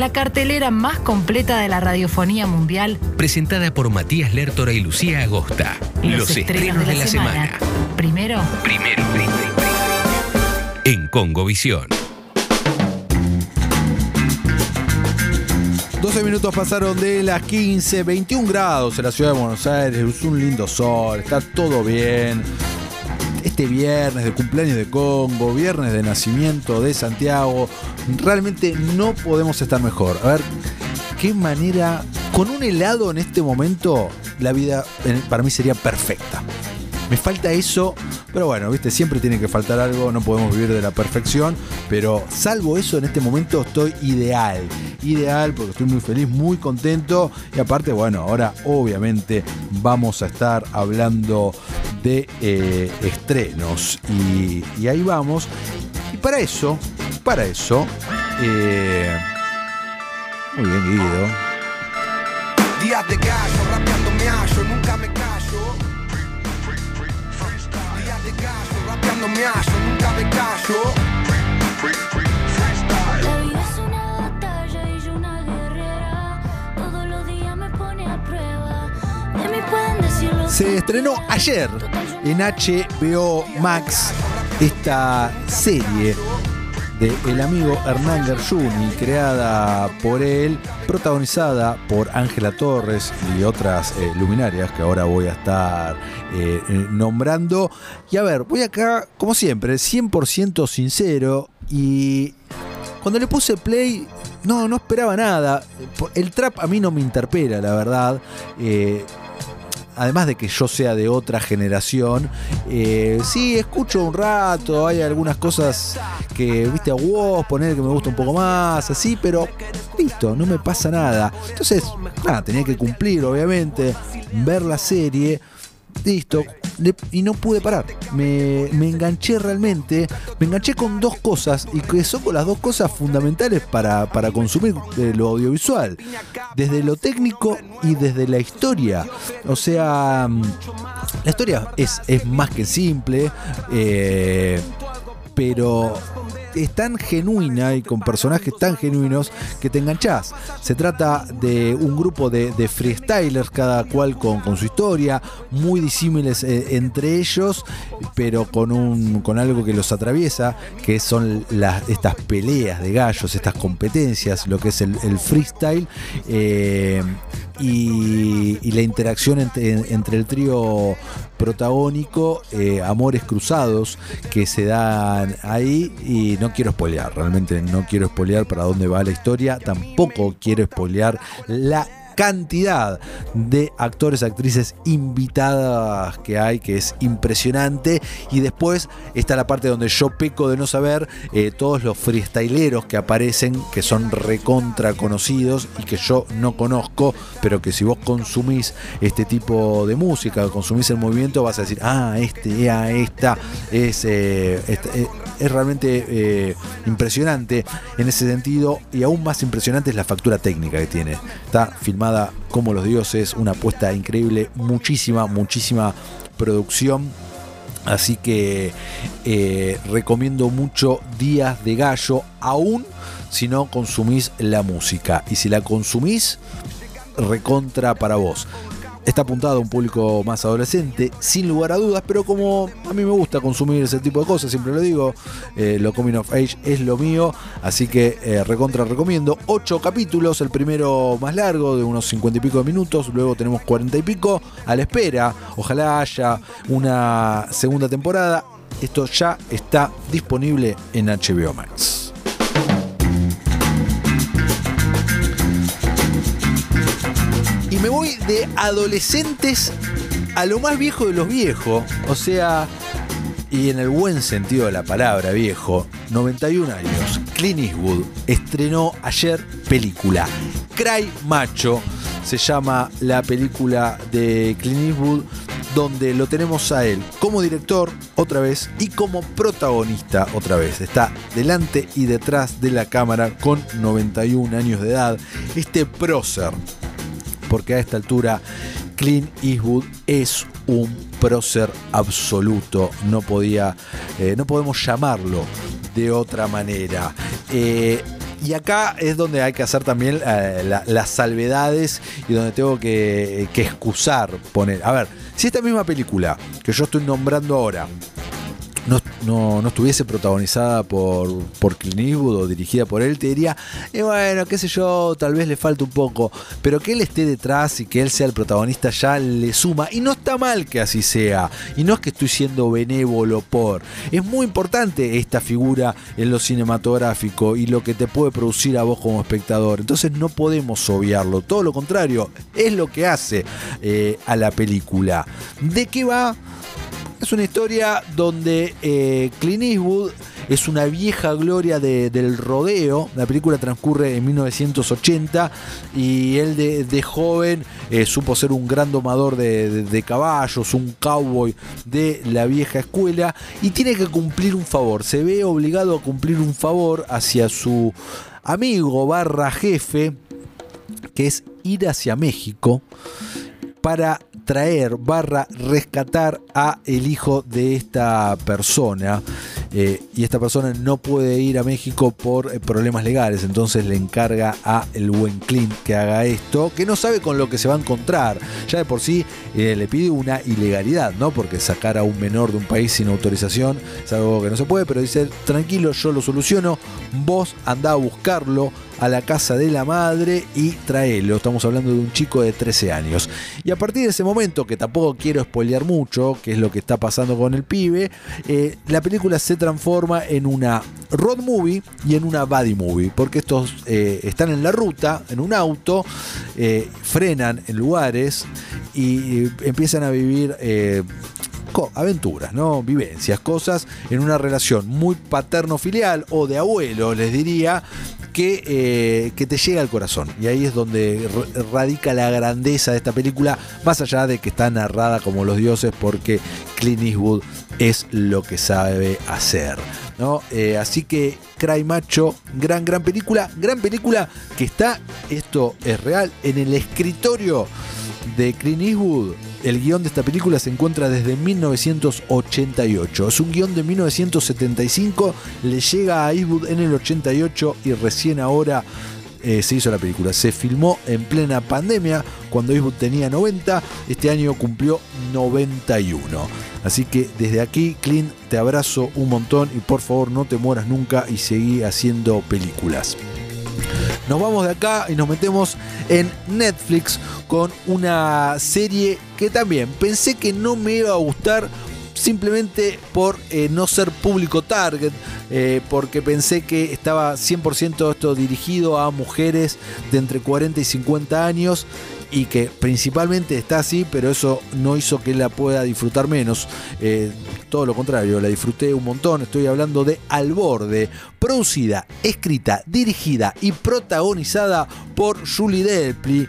la cartelera más completa de la radiofonía mundial, Presentada por Matías Lertora y Lucía Agosta. Los, estrenos de la, semana. Primero, Primero, en Congovisión. 12 minutos pasaron de las 15, 21 grados en la ciudad de Buenos Aires, es un lindo sol, está todo bien. Este viernes de cumpleaños de Congo, viernes de nacimiento de Santiago, realmente no podemos estar mejor. A ver, qué manera, con un helado en este momento, la vida eh, para mí sería perfecta. Me falta eso, pero bueno, viste, siempre tiene que faltar algo, no podemos vivir de la perfección, pero salvo eso en este momento estoy ideal, ideal porque estoy muy feliz, muy contento y aparte, bueno, ahora obviamente vamos a estar hablando de eh, estrenos y, y ahí vamos. Y para eso, para eso, eh, muy bien Guido. Días de gallo, rapeando me hallo, nunca me callo. Días de gallo, rapeando me hallo, nunca me callo. Se estrenó ayer en HBO Max esta serie de el amigo Hernán Gershuni, creada por él, protagonizada por Ángela Torres y otras eh, luminarias que ahora voy a estar eh, eh, nombrando. Y a ver, voy acá, como siempre, 100% sincero y cuando le puse play, no, no esperaba nada. El trap a mí no me interpela, la verdad. Además de que yo sea de otra generación, eh, sí, escucho un rato, hay algunas cosas que, viste, a vos poner que me gusta un poco más, así, pero listo, no me pasa nada. Entonces, nada, tenía que cumplir, obviamente, ver la serie. Listo, y no pude parar. Me, me enganché realmente. Me enganché con dos cosas y que son las dos cosas fundamentales para, para consumir eh, lo audiovisual. Desde lo técnico y desde la historia. O sea, mm, la historia es, es más que simple, eh, pero es tan genuina y con personajes tan genuinos que te enganchás. Se trata de un grupo de, freestylers, cada cual con, su historia, muy disímiles eh, entre ellos, pero con, algo que los atraviesa, que son estas peleas de gallos, estas competencias, lo que es el, freestyle. eh, y, la interacción entre, entre el trío protagónico, eh, Amores Cruzados, que se dan ahí. Y no quiero spoilear, realmente no quiero spoilear para dónde va la historia. Tampoco quiero spoilear la cantidad de actores, actrices invitadas que hay, que es impresionante. Y después está la parte donde yo peco de no saber eh, todos los freestyleros que aparecen, que son recontra conocidos y que yo no conozco, pero que si vos consumís este tipo de música, consumís el movimiento, vas a decir, ah, este, ah, esta, es, eh, esta- eh, es realmente eh, impresionante en ese sentido y aún más impresionante es la factura técnica que tiene. Está filmada como los dioses, una apuesta increíble, muchísima, muchísima producción. Así que eh, recomiendo mucho Días de Gallo, aún si no consumís la música. Y si la consumís, recontra para vos. Está apuntado a un público más adolescente, sin lugar a dudas, pero como a mí me gusta consumir ese tipo de cosas, siempre lo digo, eh, lo Coming of Age es lo mío, así que eh, recontra recomiendo. Ocho capítulos, el primero más largo, de unos cincuenta y pico de minutos, luego tenemos cuarenta y pico, a la espera, ojalá haya una segunda temporada. Esto ya está disponible en HBO Max. Y me voy de adolescentes a lo más viejo de los viejos. O sea, y en el buen sentido de la palabra viejo, 91 años. Clint Eastwood estrenó ayer película. Cry Macho se llama la película de Clint Eastwood donde lo tenemos a él como director otra vez y como protagonista otra vez. Está delante y detrás de la cámara con 91 años de edad. Este prócer porque a esta altura Clint Eastwood es un prócer absoluto, no podía, eh, no podemos llamarlo de otra manera. Eh, Y acá es donde hay que hacer también eh, la- las salvedades y donde tengo que, que excusar, poner. A ver, si esta misma película que yo estoy nombrando ahora no, no- estuviese protagonizada por, por Clint Eastwood o dirigida por él, te diría, bueno, qué sé yo, tal vez le falta un poco, pero que él esté detrás y que él sea el protagonista ya le suma, y no está mal que así sea, y no es que estoy siendo benévolo por, es muy importante esta figura en lo cinematográfico y lo que te puede producir a vos como espectador, entonces no podemos obviarlo, todo lo contrario, es lo que hace eh, a la película. ¿De qué va? Es una historia donde eh, Clint Eastwood es una vieja gloria de- del rodeo. La película transcurre en 1980 y él de, joven eh, supo ser un gran domador de- de caballos, un cowboy de la vieja escuela y tiene que cumplir un favor. Se ve obligado a cumplir un favor hacia su amigo barra jefe, que es ir hacia México para traer barra rescatar a el hijo de esta persona Eh, y esta persona no puede ir a México por eh, problemas legales entonces le encarga a el buen Clint que haga esto que no sabe con lo que se va a encontrar. Ya de por sí eh, le pide una ilegalidad no porque sacar a un menor de un país sin autorización es algo que no se puede pero dice tranquilo yo lo soluciono vos andá a buscarlo a la casa de la madre y traelo. Estamos hablando de un chico de 13 años. Y a partir de ese momento, que tampoco quiero spoilear mucho, que es lo que está pasando con el pibe, eh, la película se transforma en una road movie y en una buddy movie, porque estos eh, están en la ruta, en un auto, eh, frenan en lugares y empiezan a vivir... aventuras, ¿no? Vivencias, cosas en una relación muy paterno-filial o de abuelo, les diría, que, eh, que te llega al corazón. Y ahí es donde radica la grandeza de esta película, más allá de que está narrada como los dioses, porque Clint Eastwood es lo que sabe hacer. ¿no? Eh, así que Cry Macho, gran, gran película, gran película que está, esto es real, en el escritorio de Clint Eastwood. El guion de esta película se encuentra desde 1988. Es un guion de 1975, le llega a Eastwood en el 88 y recién ahora eh, se hizo la película. Se filmó en plena pandemia, cuando Eastwood tenía 90, este año cumplió 91. Así que desde aquí, Clint, te abrazo un montón y por favor no te mueras nunca y seguí haciendo películas. Nos vamos de acá y nos metemos en Netflix con una serie que también pensé que no me iba a gustar simplemente por eh, no ser público target, eh, porque pensé que estaba 100% esto dirigido a mujeres de entre 40 y 50 años y que principalmente está así, pero eso no hizo que la pueda disfrutar menos. Eh, todo lo contrario, la disfruté un montón. Estoy hablando de Al Borde, producida, escrita, dirigida y protagonizada por Julie Delpy.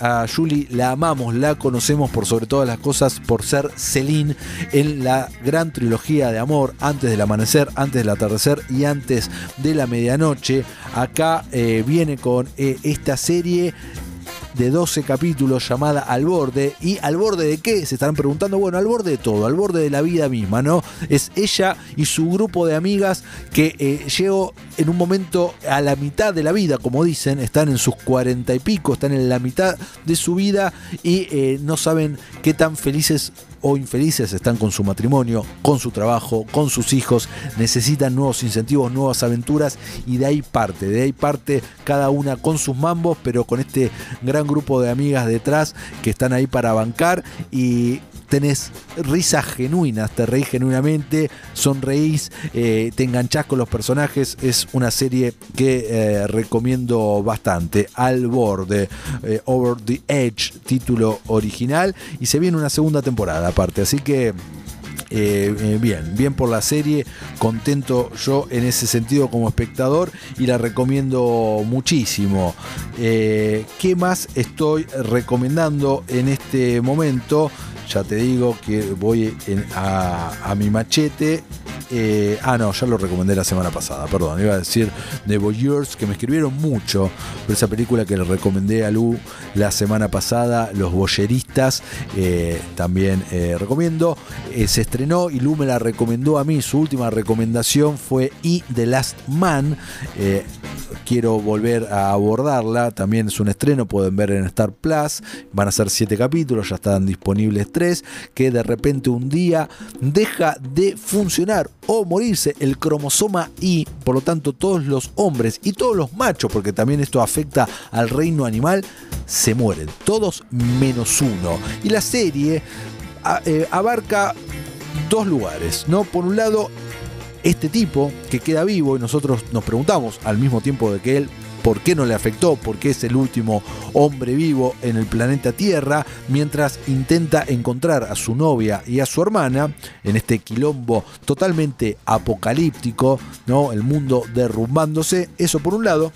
A Julie la amamos, la conocemos por sobre todas las cosas por ser Celine en la gran trilogía de amor, antes del amanecer, antes del atardecer y antes de la medianoche. Acá eh, viene con eh, esta serie de 12 capítulos llamada Al Borde. ¿Y al borde de qué? Se estarán preguntando. Bueno, al borde de todo, al borde de la vida misma, ¿no? Es ella y su grupo de amigas que eh, llegó en un momento a la mitad de la vida, como dicen, están en sus cuarenta y pico, están en la mitad de su vida y eh, no saben qué tan felices o infelices están con su matrimonio, con su trabajo, con sus hijos, necesitan nuevos incentivos, nuevas aventuras y de ahí parte, de ahí parte cada una con sus mambos, pero con este gran grupo de amigas detrás que están ahí para bancar y tenés risas genuinas, te reís genuinamente, sonreís, eh, te enganchás con los personajes, es una serie que eh, recomiendo bastante, Al Borde, eh, Over the Edge, título original, y se viene una segunda temporada aparte, así que... Bien, bien por la serie, contento yo en ese sentido como espectador y la recomiendo muchísimo. ¿Qué más estoy recomendando en este momento? Ya te digo que voy en- a, a mi machete eh, ah, no, ya lo recomendé la semana pasada, perdón. Iba a decir The Voyeurs, que me escribieron mucho por esa película que le recomendé a Lu la semana pasada, Los Boyeristas. eh, también eh, recomiendo. Se estrenó y Lu me la recomendó a mí. Su última recomendación fue E The Last Man. Quiero volver a abordarla. También es un estreno, pueden ver en Star Plus. Van a ser siete capítulos, ya están disponibles tres. Que de repente un día deja de funcionar o morirse el cromosoma Y. Por lo tanto, todos los hombres y todos los machos, porque también esto afecta al reino animal, se mueren. Todos menos uno. Y la serie a- eh, abarca dos lugares, ¿no? Por un lado, este tipo que queda vivo y nosotros nos preguntamos al mismo tiempo de que él por qué no le afectó, por qué es el último hombre vivo en el planeta Tierra, mientras intenta encontrar a su novia y a su hermana en este quilombo totalmente apocalíptico, ¿no? El mundo derrumbándose, eso por un lado.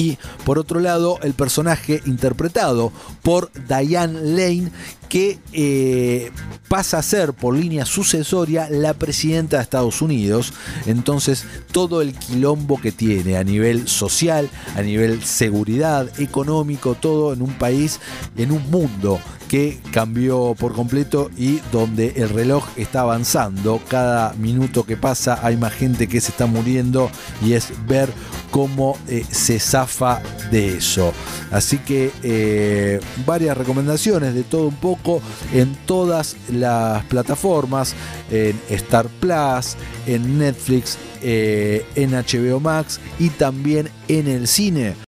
Y por otro lado, el personaje interpretado por Diane Lane, que eh, pasa a ser por línea sucesoria la presidenta de Estados Unidos. Entonces, todo el quilombo que tiene a nivel social, a nivel seguridad, económico, todo en un país, en un mundo que cambió por completo y donde el reloj está avanzando. Cada minuto que pasa hay más gente que se está muriendo y es ver cómo eh, se zafa de eso. Así que eh, varias recomendaciones de todo un poco en todas las plataformas, en Star Plus, en Netflix, eh, en HBO Max y también en el cine.